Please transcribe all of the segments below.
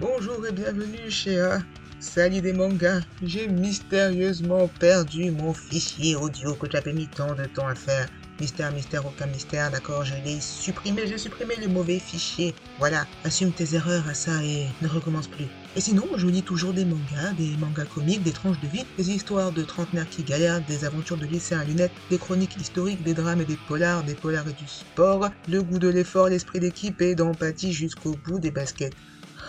Bonjour et bienvenue chez euh, Sali des mangas. J'ai mystérieusement perdu mon fichier audio que j'avais mis tant de temps à faire. Mystère, mystère, aucun mystère, d'accord, je l'ai supprimé, j'ai supprimé le mauvais fichier. Voilà, assume tes erreurs à ça et ne recommence plus. Et sinon, je lis toujours des mangas, des mangas comiques, des tranches de vie, des histoires de trentenaires qui galèrent, des aventures de lycéens à lunettes, des chroniques historiques, des drames et des polars, des polars et du sport, le goût de l'effort, l'esprit d'équipe et d'empathie jusqu'au bout des baskets.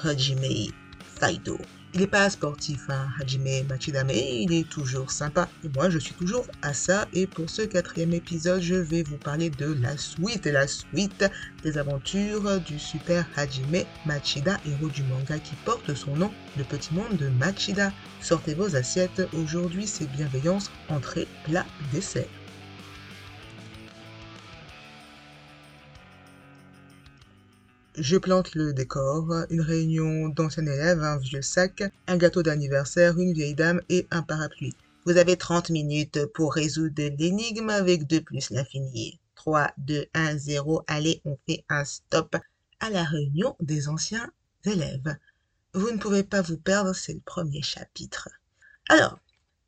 Hajime Saido. Il n'est pas sportif, hein, Hajime Machida, mais il est toujours sympa. Et moi, je suis toujours à ça. Et pour ce quatrième épisode, je vais vous parler de la suite, la suite des aventures du super Hajime Machida, héros du manga qui porte son nom, le petit monde de Machida. Sortez vos assiettes, aujourd'hui c'est bienveillance, entrée, plat, dessert. Je plante le décor, une réunion d'anciens élèves, un vieux sac, un gâteau d'anniversaire, une vieille dame et un parapluie. Vous avez 30 minutes pour résoudre l'énigme avec 2 plus l'infini. 3, 2, 1, 0, allez, on fait un stop à la réunion des anciens élèves. Vous ne pouvez pas vous perdre, c'est le premier chapitre. Alors,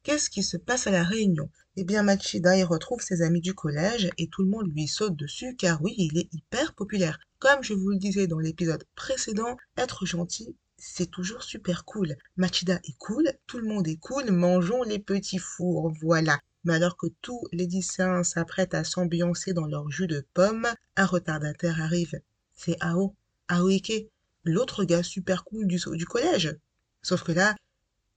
qu'est-ce qui se passe à la réunion? Eh bien, Machida y retrouve ses amis du collège et tout le monde lui saute dessus car oui, il est hyper populaire. Comme je vous le disais dans l'épisode précédent, être gentil, c'est toujours super cool. Machida est cool, tout le monde est cool, mangeons les petits fours, voilà. Mais alors que tous les lycéens s'apprêtent à s'ambiancer dans leur jus de pomme, un retardataire arrive. C'est Ao, Aoike, l'autre gars super cool du, du collège. Sauf que là,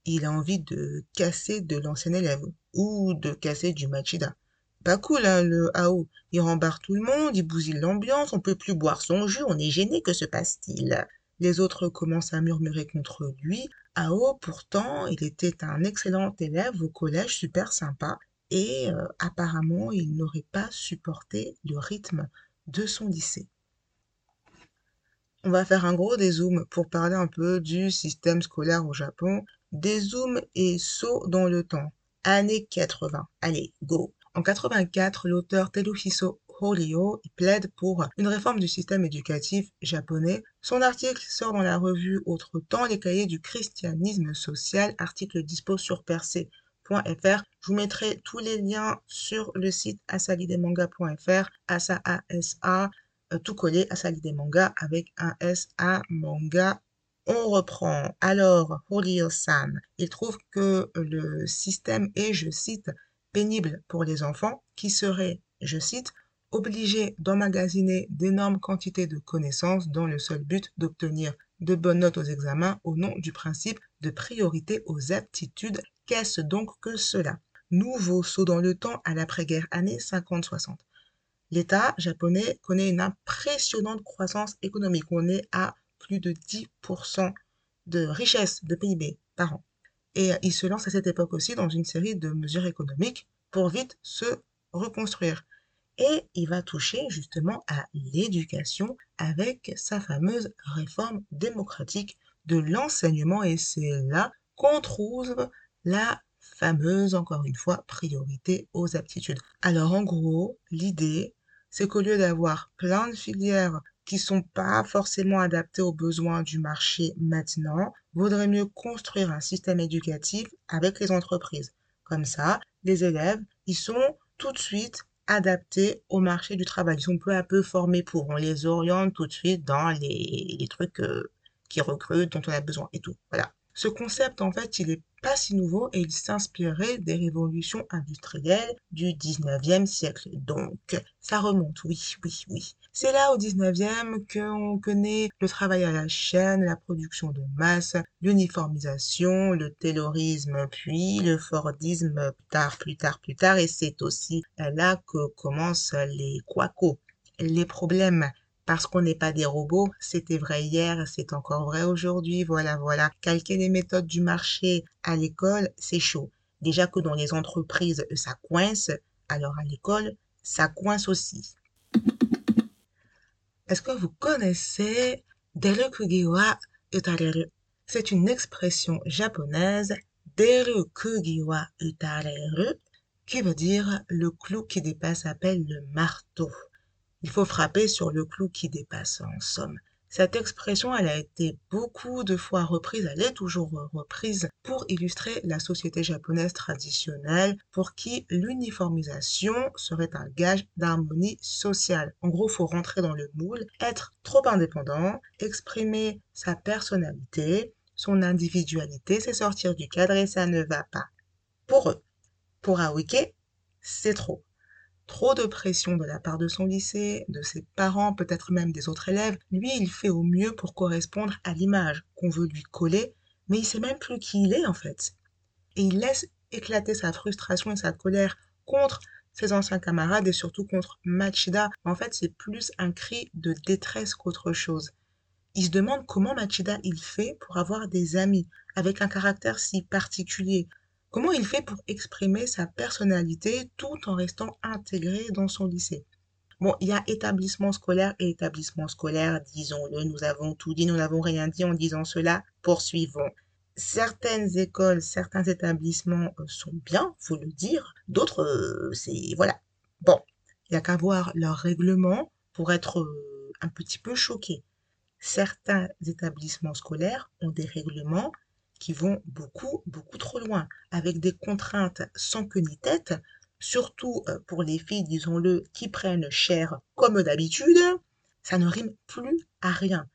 il a envie de casser de l'ancien élève ou de casser du Machida pas cool, hein, le AO. Il rembarre tout le monde, il bousille l'ambiance, on peut plus boire son jus, on est gêné, que se passe-t-il? Les autres commencent à murmurer contre lui. AO, pourtant, il était un excellent élève au collège, super sympa, et euh, apparemment, il n'aurait pas supporté le rythme de son lycée. On va faire un gros dézoom pour parler un peu du système scolaire au Japon. Dézoom et saut dans le temps. Année 80. Allez, go en 84, l'auteur Teruhiso Horio plaide pour une réforme du système éducatif japonais. Son article sort dans la revue Autre temps, les cahiers du christianisme social, article dispo sur percé.fr. Je vous mettrai tous les liens sur le site asalidemanga.fr, asa, asa, euh, tout collé, asalidemanga avec un S, A, manga. On reprend. Alors, Horio-san, il trouve que le système est, je cite, pénible pour les enfants qui seraient, je cite, obligés d'emmagasiner d'énormes quantités de connaissances dans le seul but d'obtenir de bonnes notes aux examens au nom du principe de priorité aux aptitudes. Qu'est-ce donc que cela? Nouveau saut dans le temps à l'après-guerre année 50-60. L'État japonais connaît une impressionnante croissance économique. On est à plus de 10% de richesse de PIB par an. Et il se lance à cette époque aussi dans une série de mesures économiques pour vite se reconstruire. Et il va toucher justement à l'éducation avec sa fameuse réforme démocratique de l'enseignement. Et c'est là qu'on trouve la fameuse, encore une fois, priorité aux aptitudes. Alors en gros, l'idée, c'est qu'au lieu d'avoir plein de filières qui sont pas forcément adaptés aux besoins du marché maintenant, vaudrait mieux construire un système éducatif avec les entreprises. Comme ça, les élèves, ils sont tout de suite adaptés au marché du travail. Ils sont peu à peu formés pour. On les oriente tout de suite dans les, trucs euh, qui recrutent, dont on a besoin et tout. Voilà. Ce concept, en fait, il est pas si nouveau et il s'inspirait des révolutions industrielles du 19e siècle. Donc, ça remonte, oui, oui, oui. C'est là au 19e qu'on connaît le travail à la chaîne, la production de masse, l'uniformisation, le taylorisme, puis le fordisme plus tard, plus tard, plus tard. Et c'est aussi là que commencent les quacos. Les problèmes parce qu'on n'est pas des robots. C'était vrai hier, c'est encore vrai aujourd'hui. Voilà, voilà. Calquer les méthodes du marché à l'école, c'est chaud. Déjà que dans les entreprises, ça coince, alors à l'école, ça coince aussi. Est-ce que vous connaissez Deru Kugiwa Utareru? C'est une expression japonaise, Deru Kugiwa Utareru, qui veut dire le clou qui dépasse appelle le marteau. Il faut frapper sur le clou qui dépasse en somme. Cette expression, elle a été beaucoup de fois reprise, elle est toujours reprise pour illustrer la société japonaise traditionnelle pour qui l'uniformisation serait un gage d'harmonie sociale. En gros, faut rentrer dans le moule, être trop indépendant, exprimer sa personnalité, son individualité, c'est sortir du cadre et ça ne va pas. Pour eux, pour Aoike, c'est trop trop de pression de la part de son lycée, de ses parents, peut-être même des autres élèves. Lui, il fait au mieux pour correspondre à l'image qu'on veut lui coller, mais il sait même plus qui il est en fait. Et il laisse éclater sa frustration et sa colère contre ses anciens camarades et surtout contre Machida. En fait, c'est plus un cri de détresse qu'autre chose. Il se demande comment Machida il fait pour avoir des amis avec un caractère si particulier, Comment il fait pour exprimer sa personnalité tout en restant intégré dans son lycée? Bon, il y a établissement scolaire et établissement scolaire, disons-le, nous avons tout dit, nous n'avons rien dit en disant cela, poursuivons. Certaines écoles, certains établissements euh, sont bien, faut le dire, d'autres, euh, c'est... voilà. Bon, il n'y a qu'à voir leur règlement pour être euh, un petit peu choqué. Certains établissements scolaires ont des règlements qui vont beaucoup, beaucoup trop loin, avec des contraintes sans queue ni tête, surtout euh, pour les filles, disons-le, qui prennent cher comme d'habitude, ça ne rime plus à rien.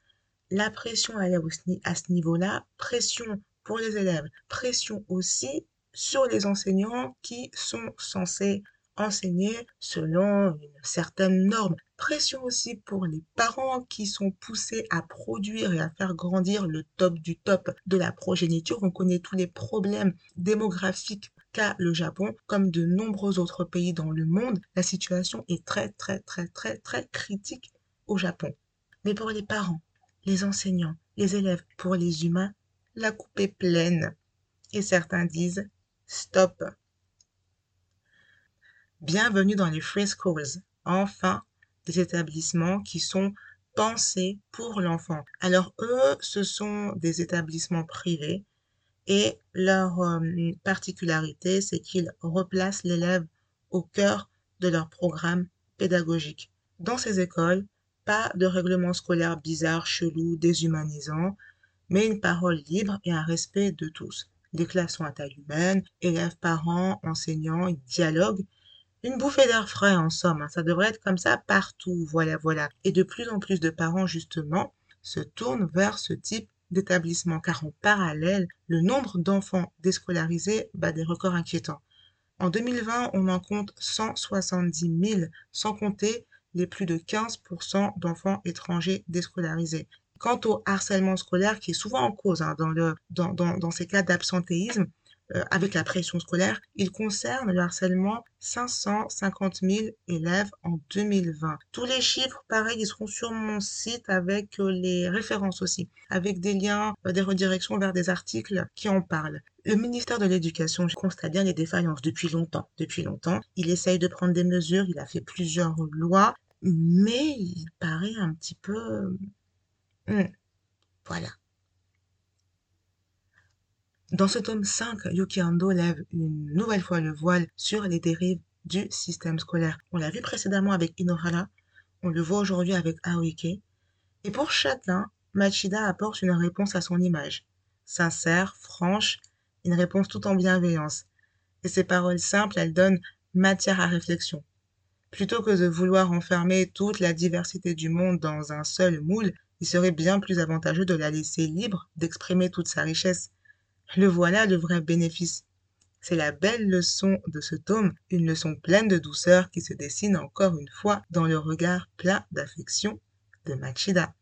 La pression à ce niveau-là, pression pour les élèves, pression aussi sur les enseignants qui sont censés enseigner selon une certaine norme. Pression aussi pour les parents qui sont poussés à produire et à faire grandir le top du top de la progéniture. On connaît tous les problèmes démographiques qu'a le Japon, comme de nombreux autres pays dans le monde. La situation est très très très très très critique au Japon. Mais pour les parents, les enseignants, les élèves, pour les humains, la coupe est pleine. Et certains disent stop, Bienvenue dans les free schools, enfin des établissements qui sont pensés pour l'enfant. Alors eux, ce sont des établissements privés et leur euh, particularité, c'est qu'ils replacent l'élève au cœur de leur programme pédagogique. Dans ces écoles, pas de règlement scolaire bizarre, chelou, déshumanisant, mais une parole libre et un respect de tous. Les classes sont à taille humaine, élèves, parents, enseignants, dialoguent une bouffée d'air frais, en somme. Hein. Ça devrait être comme ça partout. Voilà, voilà. Et de plus en plus de parents, justement, se tournent vers ce type d'établissement, car en parallèle, le nombre d'enfants déscolarisés bat des records inquiétants. En 2020, on en compte 170 000, sans compter les plus de 15% d'enfants étrangers déscolarisés. Quant au harcèlement scolaire, qui est souvent en cause hein, dans, ces cas d'absentéisme, avec la pression scolaire, il concerne le harcèlement 550 000 élèves en 2020. Tous les chiffres, pareil, ils seront sur mon site avec euh, les références aussi, avec des liens, euh, des redirections vers des articles qui en parlent. Le ministère de l'Éducation constate bien les défaillances depuis longtemps. Depuis longtemps, il essaye de prendre des mesures, il a fait plusieurs lois, mais il paraît un petit peu... Hmm, voilà. Dans ce tome 5, Yuki Ando lève une nouvelle fois le voile sur les dérives du système scolaire. On l'a vu précédemment avec Inohara, on le voit aujourd'hui avec Aoike. Et pour chacun, Machida apporte une réponse à son image. Sincère, franche, une réponse tout en bienveillance. Et ces paroles simples, elles donnent matière à réflexion. Plutôt que de vouloir enfermer toute la diversité du monde dans un seul moule, il serait bien plus avantageux de la laisser libre d'exprimer toute sa richesse. Le voilà le vrai bénéfice. C'est la belle leçon de ce tome, une leçon pleine de douceur qui se dessine encore une fois dans le regard plein d'affection de Machida.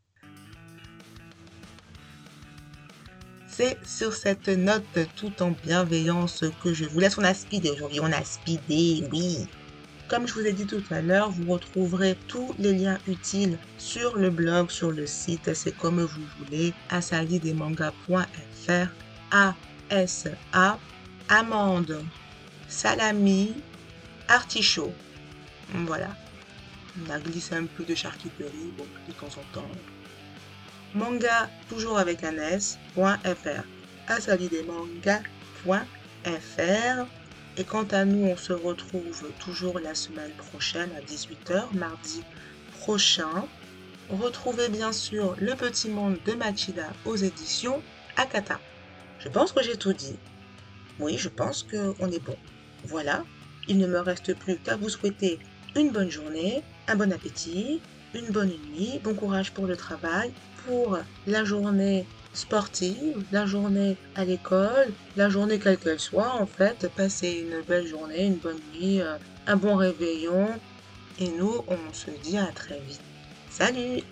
C'est sur cette note tout en bienveillance que je vous laisse. On a speedé aujourd'hui, on a speedé, oui. Comme je vous ai dit tout à l'heure, vous retrouverez tous les liens utiles sur le blog, sur le site, c'est comme vous voulez, asalidesmanga.fr a-S-A, amande, salami, artichaut. Voilà. On a glissé un peu de charcuterie, bon, de temps en temps. Manga, toujours avec un S.fr. manga.fr. Et quant à nous, on se retrouve toujours la semaine prochaine à 18h, mardi prochain. retrouvez bien sûr Le Petit Monde de Machida aux éditions Akata. Je pense que j'ai tout dit. Oui, je pense qu'on est bon. Voilà, il ne me reste plus qu'à vous souhaiter une bonne journée, un bon appétit, une bonne nuit, bon courage pour le travail, pour la journée sportive, la journée à l'école, la journée quelle qu'elle soit en fait, passez une belle journée, une bonne nuit, euh, un bon réveillon et nous on se dit à très vite. Salut